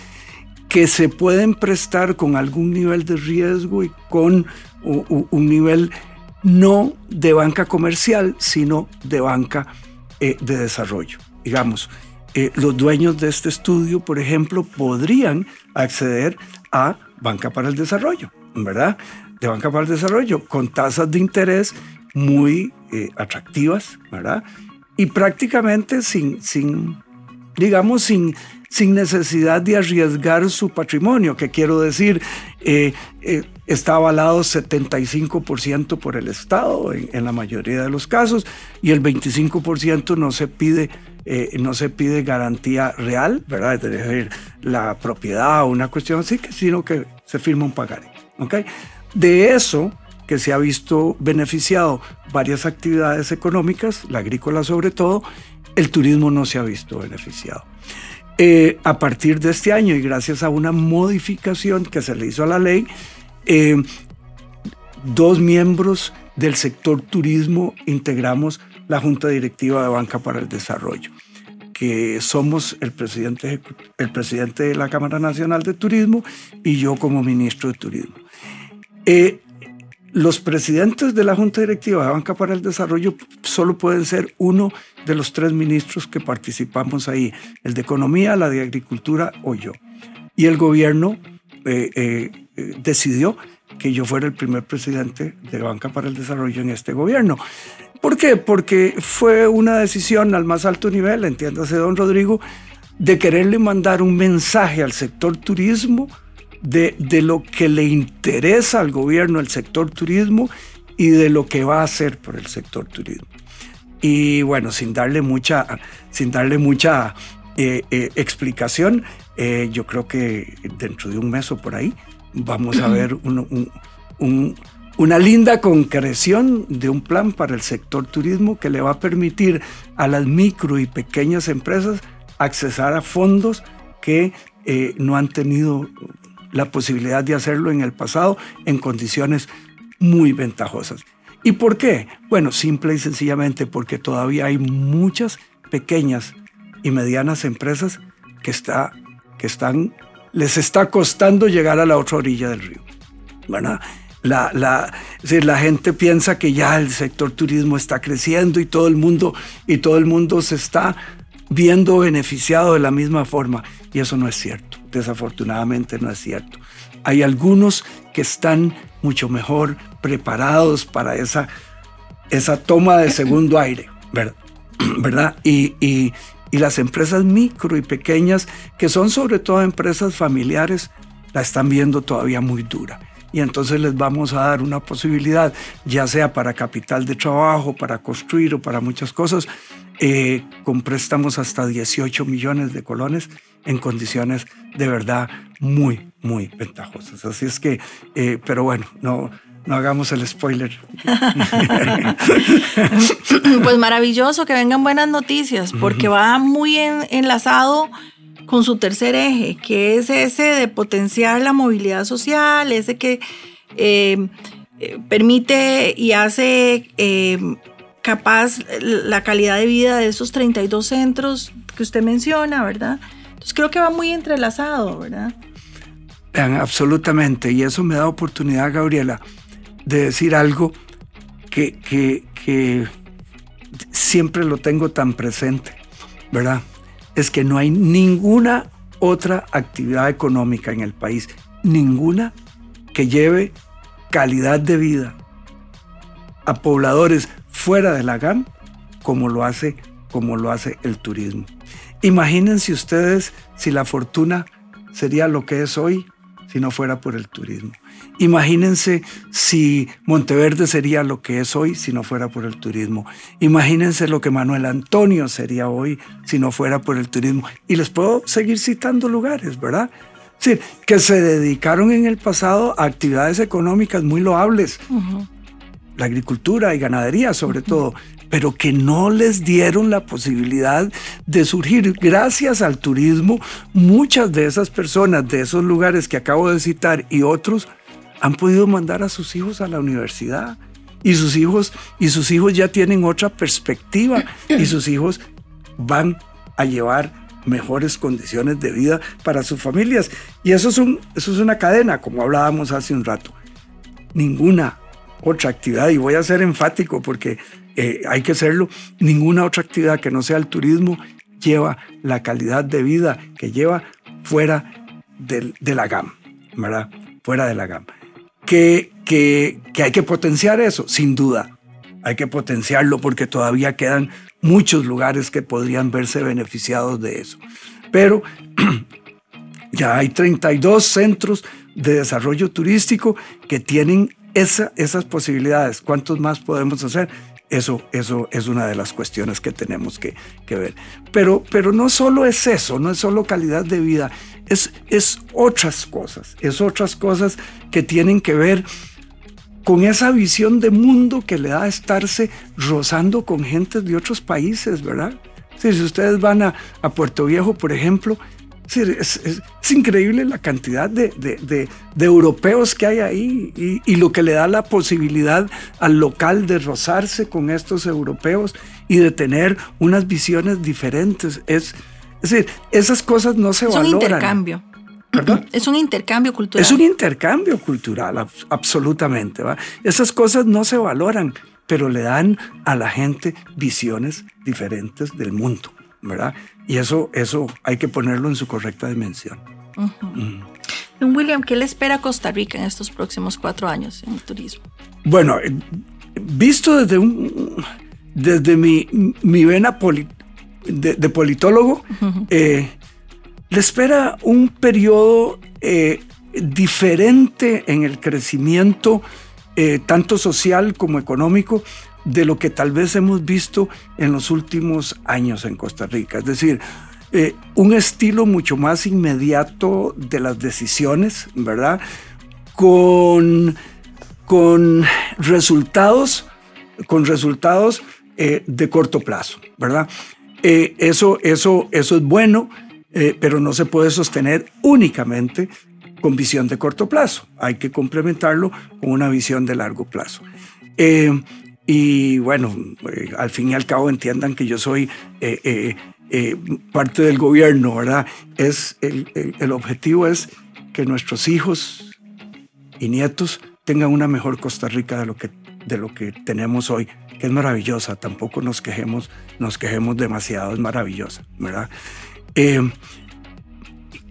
que se pueden prestar con algún nivel de riesgo y con un nivel no de banca comercial, sino de banca eh, de desarrollo. Digamos, los dueños de este estudio, por ejemplo, podrían acceder a banca para el desarrollo, ¿verdad? de Banca para el Desarrollo con tasas de interés muy eh, atractivas, ¿verdad? Y prácticamente sin, sin digamos, sin, sin necesidad de arriesgar su patrimonio, que quiero decir, eh, eh, está avalado 75% por el Estado en, la mayoría de los casos y el 25% no se pide, no se pide garantía real, ¿verdad? Es decir, la propiedad o una cuestión así, sino que se firma un pagaré. ¿okay? De eso que se ha visto beneficiado varias actividades económicas, la agrícola sobre todo, el turismo no se ha visto beneficiado. Eh, a partir de este año y gracias a una modificación que se le hizo a la ley, eh, dos miembros del sector turismo integramos la Junta Directiva de Banca para el Desarrollo, que somos el presidente, el presidente de la Cámara Nacional de Turismo y yo como ministro de Turismo. Eh, los presidentes de la Junta Directiva de Banca para el Desarrollo solo pueden ser uno de los tres ministros que participamos ahí, el de Economía, la de Agricultura o yo. Y el gobierno eh, eh, decidió que yo fuera el primer presidente de Banca para el Desarrollo en este gobierno. ¿Por qué? Porque fue una decisión al más alto nivel, entiéndase don Rodrigo, de quererle mandar un mensaje al sector turismo de, lo que le interesa al gobierno el sector turismo y de lo que va a hacer por el sector turismo. Y bueno, sin darle mucha, sin darle mucha eh, eh, explicación, eh, yo creo que dentro de un mes o por ahí vamos a ver una linda concreción de un plan para el sector turismo que le va a permitir a las micro y pequeñas empresas accesar a fondos que no han tenido la posibilidad de hacerlo en el pasado en condiciones muy ventajosas. ¿Y por qué? Bueno, simple y sencillamente porque todavía hay muchas pequeñas y medianas empresas que, está, que están, les está costando llegar a la otra orilla del río. ¿verdad? La, la, la gente piensa que ya el sector turismo está creciendo y todo el mundo, y todo el mundo se está viendo beneficiado de la misma forma. Y eso no es cierto. Desafortunadamente no es cierto. Hay algunos que están mucho mejor preparados para esa, esa toma de segundo aire, ¿verdad? Y, y, y las empresas micro y pequeñas, que son sobre todo empresas familiares, la están viendo todavía muy dura y entonces les vamos a dar una posibilidad, ya sea para capital de trabajo, para construir o para muchas cosas, eh, con préstamos hasta 18 millones de colones en condiciones de verdad muy, muy ventajosas. Así es que, eh, pero bueno, no, no hagamos el spoiler. pues maravilloso que vengan buenas noticias, porque va muy enlazado con su tercer eje, que es ese de potenciar la movilidad social, ese que eh, eh, permite y hace eh, capaz la calidad de vida de esos 32 centros que usted menciona, ¿verdad? Entonces creo que va muy entrelazado, ¿verdad? absolutamente. Y eso me da oportunidad, Gabriela, de decir algo que, que, que siempre lo tengo tan presente, ¿verdad? Es que no hay ninguna otra actividad económica en el país, ninguna que lleve calidad de vida a pobladores fuera de la GAM como lo hace, como lo hace el turismo. Imagínense ustedes si la fortuna sería lo que es hoy si no fuera por el turismo. Imagínense si Monteverde sería lo que es hoy si no fuera por el turismo. Imagínense lo que Manuel Antonio sería hoy si no fuera por el turismo. Y les puedo seguir citando lugares, ¿verdad? Sí, que se dedicaron en el pasado a actividades económicas muy loables, la agricultura y ganadería sobre todo, pero que no les dieron la posibilidad de surgir. Gracias al turismo, muchas de esas personas de esos lugares que acabo de citar y otros han podido mandar a sus hijos a la universidad y sus hijos y sus hijos ya tienen otra perspectiva y sus hijos van a llevar mejores condiciones de vida para sus familias. Y eso es, un, eso es una cadena, como hablábamos hace un rato. Ninguna otra actividad, y voy a ser enfático porque eh, hay que serlo, ninguna otra actividad que no sea el turismo lleva la calidad de vida que lleva fuera de, la GAM, ¿verdad? Fuera de la GAM. Que, que, que hay que potenciar eso, sin duda. Hay que potenciarlo porque todavía quedan muchos lugares que podrían verse beneficiados de eso. Pero ya hay 32 centros de desarrollo turístico que tienen esa, esas posibilidades. ¿Cuántos más podemos hacer? Eso, eso es una de las cuestiones que tenemos que, ver. Pero, pero no solo es eso, no es solo calidad de vida, es, es otras cosas, es otras cosas que tienen que ver con esa visión de mundo que le da estarse rozando con gente de otros países, ¿verdad? si ustedes van a, a Puerto Viejo, por ejemplo, es, increíble la cantidad de, europeos que hay ahí y, lo que le da la posibilidad al local de rozarse con estos europeos y de tener unas visiones diferentes. Es, decir, esas cosas no se valoran. Es un intercambio. ¿Perdón? Es un intercambio cultural. Es un intercambio cultural, absolutamente. Esas cosas no se valoran, pero le dan a la gente visiones diferentes del mundo. ¿Verdad? Y eso, eso hay que ponerlo en su correcta dimensión. Don William, ¿qué le espera a Costa Rica en estos próximos cuatro años en el turismo? Bueno, eh, visto desde, un, desde mi, mi vena de, politólogo, eh, le espera un periodo eh, diferente en el crecimiento, tanto social como económico, de lo que tal vez hemos visto en los últimos años en Costa Rica. Es decir, eh, un estilo mucho más inmediato de las decisiones, ¿verdad? Con, con resultados, con resultados eh, de corto plazo, ¿verdad? Eh, eso, eso, eso es bueno, pero no se puede sostener únicamente con visión de corto plazo. Hay que complementarlo con una visión de largo plazo. Y bueno, eh, al fin y al cabo entiendan que yo soy eh, eh, parte del gobierno, ¿verdad? Es el, el, objetivo es que nuestros hijos y nietos tengan una mejor Costa Rica de lo que, de lo que tenemos hoy, que es maravillosa. Tampoco nos quejemos, nos quejemos demasiado, es maravillosa, ¿verdad?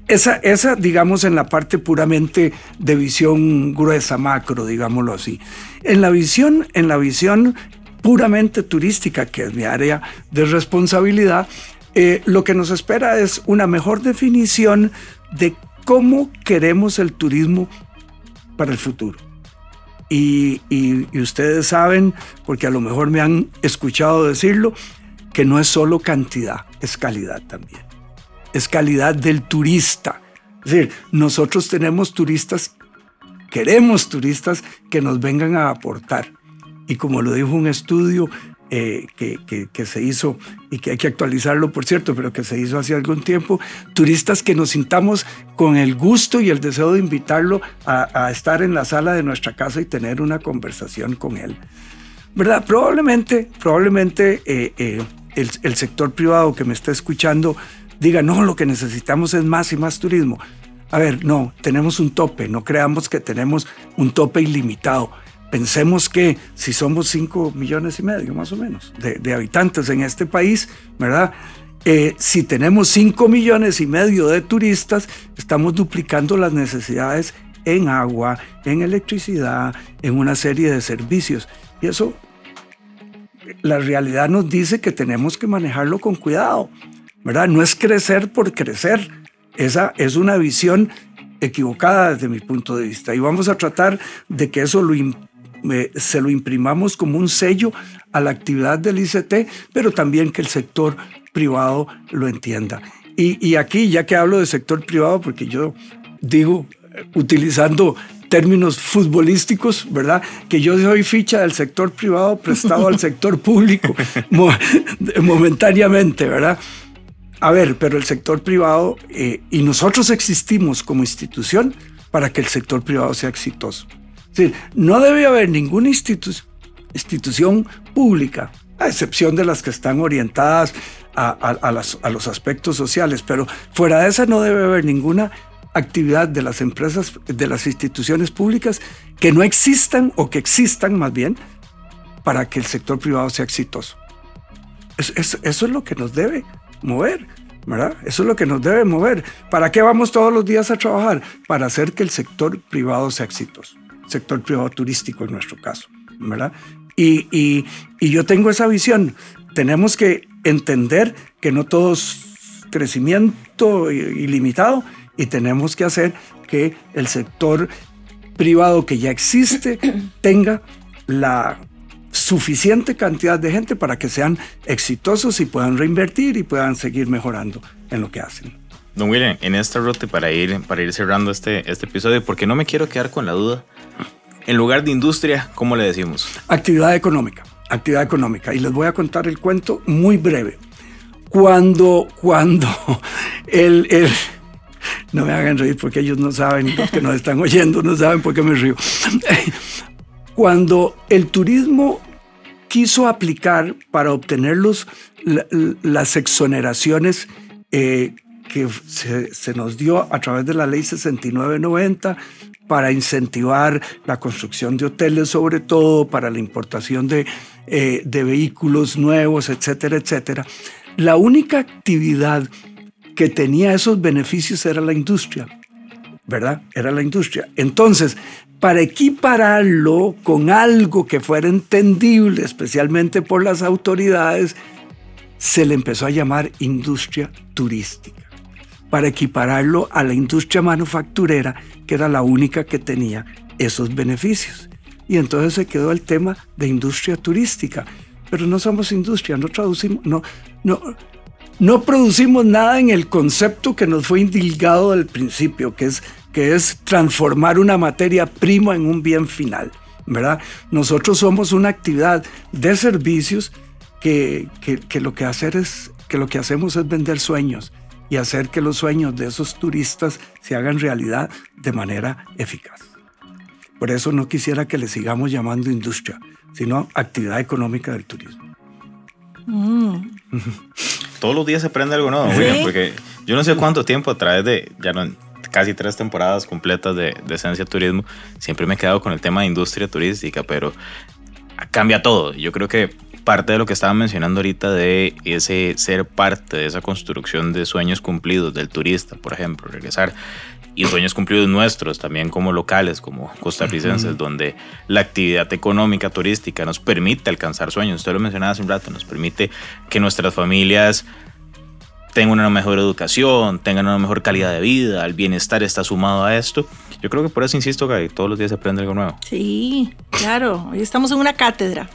Esa, esa, digamos, en la parte puramente de visión gruesa, macro, digámoslo así. En la visión, en la visión puramente turística, que es mi área de responsabilidad, eh, lo que nos espera es una mejor definición de cómo queremos el turismo para el futuro. Y, y, ustedes saben, porque a lo mejor me han escuchado decirlo, que no es solo cantidad, es calidad también es calidad del turista. Es decir, nosotros tenemos turistas, queremos turistas que nos vengan a aportar. Y como lo dijo un estudio eh, que, que, se hizo y que hay que actualizarlo, por cierto, pero que se hizo hace algún tiempo, turistas que nos sintamos con el gusto y el deseo de invitarlo a, estar en la sala de nuestra casa y tener una conversación con él. ¿Verdad? Probablemente, probablemente eh, eh, el, el sector privado que me está escuchando diga, no, lo que necesitamos es más y más turismo. A ver, no, tenemos un tope, no creamos que tenemos un tope ilimitado. Pensemos que si somos 5 millones y medio más o menos de, habitantes en este país, ¿verdad? Eh, si tenemos 5 millones y medio de turistas, estamos duplicando las necesidades en agua, en electricidad, en una serie de servicios. Y eso, la realidad nos dice que tenemos que manejarlo con cuidado, ¿verdad? No es crecer por crecer. Esa es una visión equivocada desde mi punto de vista. Y vamos a tratar de que eso lo, eh, se lo imprimamos como un sello a la actividad del ICT, pero también que el sector privado lo entienda. Y, y aquí, ya que hablo de sector privado, porque yo digo, utilizando términos futbolísticos, ¿verdad? Que yo soy ficha del sector privado prestado al sector público momentáneamente, ¿verdad? A ver, pero el sector privado eh, y nosotros existimos como institución para que el sector privado sea exitoso. Es decir, no debe haber ninguna institución pública, a excepción de las que están orientadas a, a los aspectos sociales, pero fuera de esa no debe haber ninguna actividad de las empresas, de las instituciones públicas que no existan o que existan más bien para que el sector privado sea exitoso. eso es lo que nos debe mover, ¿verdad? Eso es lo que nos debe mover. ¿Para qué vamos todos los días a trabajar? Para hacer que el sector privado sea exitoso, sector privado turístico en nuestro caso, ¿verdad? Y, y, y yo tengo esa visión. Tenemos que entender que no todo es crecimiento ilimitado y tenemos que hacer que el sector privado que ya existe tenga la suficiente cantidad de gente para que sean exitosos y puedan reinvertir y puedan seguir mejorando en lo que hacen. Don William, en esta ruta para ir, para ir cerrando este, este episodio, porque no me quiero quedar con la duda, en lugar de industria, ¿cómo le decimos? Actividad económica, actividad económica. Y les voy a contar el cuento muy breve. Cuando, cuando el, el no me hagan reír porque ellos no saben, los que nos están oyendo no saben por qué me río. Cuando el turismo quiso aplicar para obtener las exoneraciones eh, que se, nos dio a través de la ley 6990 para incentivar la construcción de hoteles, sobre todo para la importación de, eh, de vehículos nuevos, etcétera, etcétera. La única actividad que tenía esos beneficios era la industria, ¿verdad? Era la industria. Entonces, para equipararlo con algo que fuera entendible, especialmente por las autoridades, se le empezó a llamar industria turística, para equipararlo a la industria manufacturera, que era la única que tenía esos beneficios. Y entonces se quedó el tema de industria turística. Pero no somos industria, no traducimos, no, no, no producimos nada en el concepto que nos fue indilgado del principio, que es, que es transformar una materia prima en un bien final, ¿verdad? Nosotros somos una actividad de servicios que, que, lo, que, hacer es, que lo que hacemos es vender sueños y hacer que los sueños de esos turistas se hagan realidad de manera eficaz. Por eso no quisiera que le sigamos llamando industria, sino actividad económica del turismo. Mm. Todos los días se aprende algo nuevo, porque yo no sé cuánto tiempo a través de ya no, casi tres temporadas completas de, de Esencia Turismo, siempre me he quedado con el tema de industria turística, pero cambia todo. Yo creo que parte de lo que estaban mencionando ahorita de ese ser parte de esa construcción de sueños cumplidos del turista, por ejemplo, regresar y sueños cumplidos nuestros también como locales, como costarricenses, donde la actividad económica turística nos permite alcanzar sueños. Usted lo mencionaba hace un rato, nos permite que nuestras familias tengan una mejor educación, tengan una mejor calidad de vida, el bienestar está sumado a esto. Yo creo que por eso insisto que todos los días se aprende algo nuevo. Sí, claro, hoy estamos en una cátedra.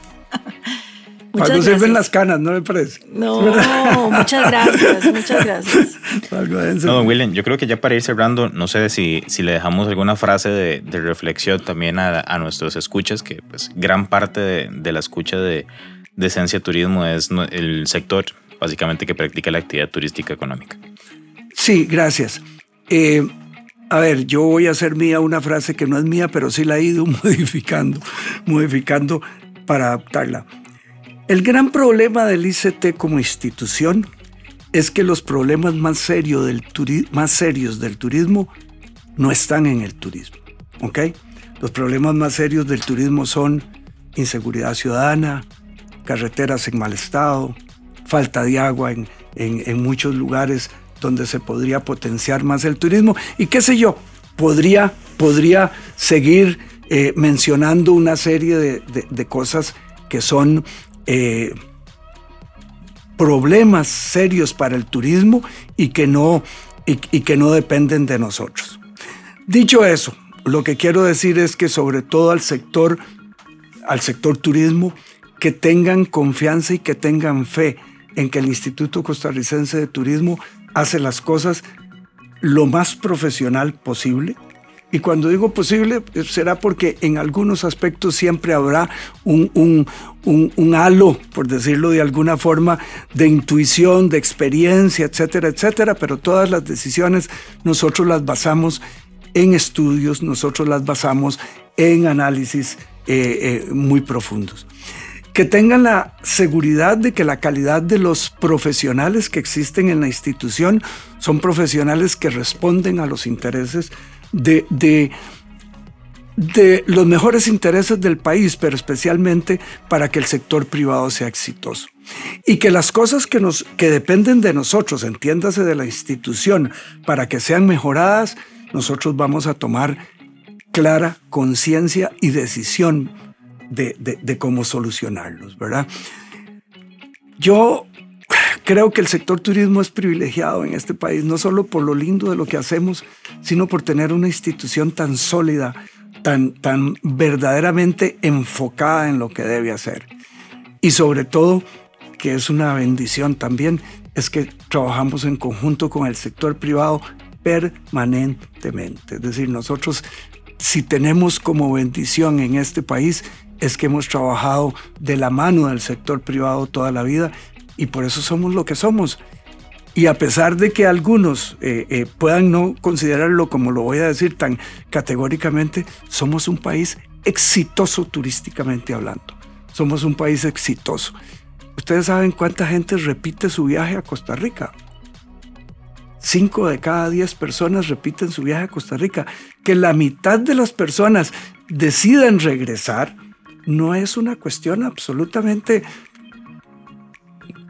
Muchas sirven las canas, ¿no me parece? No, muchas gracias, muchas gracias. No, don William, yo creo que ya para ir cerrando, no sé si, si le dejamos alguna frase de, reflexión también a, nuestros escuchas, que pues gran parte de, la escucha de, de Esencia Turismo es el sector básicamente que practica la actividad turística económica. Sí, gracias. Eh, a ver, yo voy a hacer mía una frase que no es mía, pero sí la he ido modificando, modificando para adaptarla. El gran problema del ICT como institución es que los problemas más, serios del más serios del turismo no están en el turismo. ¿ok? Los problemas más serios del turismo son inseguridad ciudadana, carreteras en mal estado, falta de agua en, en, muchos lugares donde se podría potenciar más el turismo y qué sé yo, podría, podría seguir eh, mencionando una serie de, de, cosas que son eh, problemas serios para el turismo y que, no, y, y que no dependen de nosotros. Dicho eso, lo que quiero decir es que sobre todo al sector, al sector turismo, que tengan confianza y que tengan fe en que el Instituto Costarricense de Turismo hace las cosas lo más profesional posible. Y cuando digo posible, será porque en algunos aspectos siempre habrá un, un, un, un, halo, por decirlo de alguna forma, de intuición, de experiencia, etcétera, etcétera, pero todas las decisiones nosotros las basamos en estudios, nosotros las basamos en análisis eh, eh, muy profundos. Que tengan la seguridad de que la calidad de los profesionales que existen en la institución son profesionales que responden a los intereses de, de, los mejores intereses del país, pero especialmente para que el sector privado sea exitoso. Y que las cosas que, nos, que dependen de nosotros, entiéndase de la institución, para que sean mejoradas, nosotros vamos a tomar clara conciencia y decisión de, cómo solucionarlos, ¿verdad? Yo creo que el sector turismo es privilegiado en este país, no solo por lo lindo de lo que hacemos, sino por tener una institución tan sólida, tan, tan verdaderamente enfocada en lo que debe hacer. Y sobre todo, que es una bendición también, es que trabajamos en conjunto con el sector privado permanentemente. Es decir, nosotros si tenemos como bendición en este país es que hemos trabajado de la mano del sector privado toda la vida y por eso somos lo que somos. Y a pesar de que algunos eh, eh, puedan no considerarlo como lo voy a decir tan categóricamente, somos un país exitoso turísticamente hablando. Somos un país exitoso. Ustedes saben cuánta gente repite su viaje a Costa Rica. Cinco de cada diez personas repiten su viaje a Costa Rica. Que la mitad de las personas deciden regresar no es una cuestión absolutamente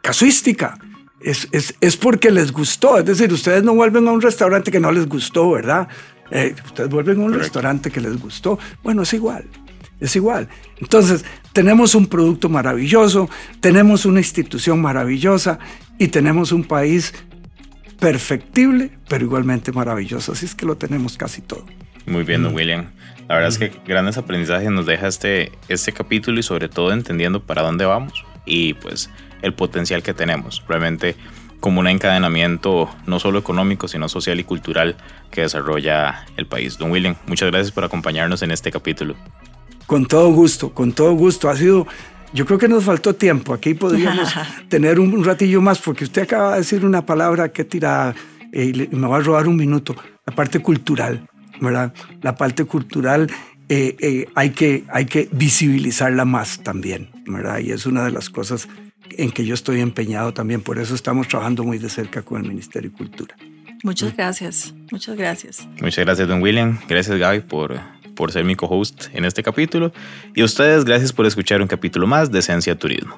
casuística. Es, es, porque les gustó. Es decir, ustedes no vuelven a un restaurante que no les gustó, ¿verdad? Eh, ustedes vuelven a un restaurante que les gustó. Bueno, es igual. Es igual. Entonces, tenemos un producto maravilloso, tenemos una institución maravillosa y tenemos un país perfectible, pero igualmente maravilloso. Así es que lo tenemos casi todo. Muy bien, don William. La verdad es que grandes aprendizajes nos deja este, este capítulo y sobre todo entendiendo para dónde vamos y pues el potencial que tenemos. Realmente como un encadenamiento no solo económico, sino social y cultural que desarrolla el país. Don William, muchas gracias por acompañarnos en este capítulo. Con todo gusto, con todo gusto. Ha sido, yo creo que nos faltó tiempo. Aquí podríamos tener un, ratillo más porque usted acaba de decir una palabra que tira eh, y me va a robar un minuto. La parte cultural. ¿verdad? La parte cultural eh, eh, hay, que, hay que visibilizarla más también, ¿verdad? Y es una de las cosas en que yo estoy empeñado también, por eso estamos trabajando muy de cerca con el Ministerio de Cultura. Muchas gracias, muchas gracias. Muchas gracias, don William. Gracias, Gaby, por, por ser mi co-host en este capítulo. Y a ustedes, gracias por escuchar un capítulo más de Esencia Turismo.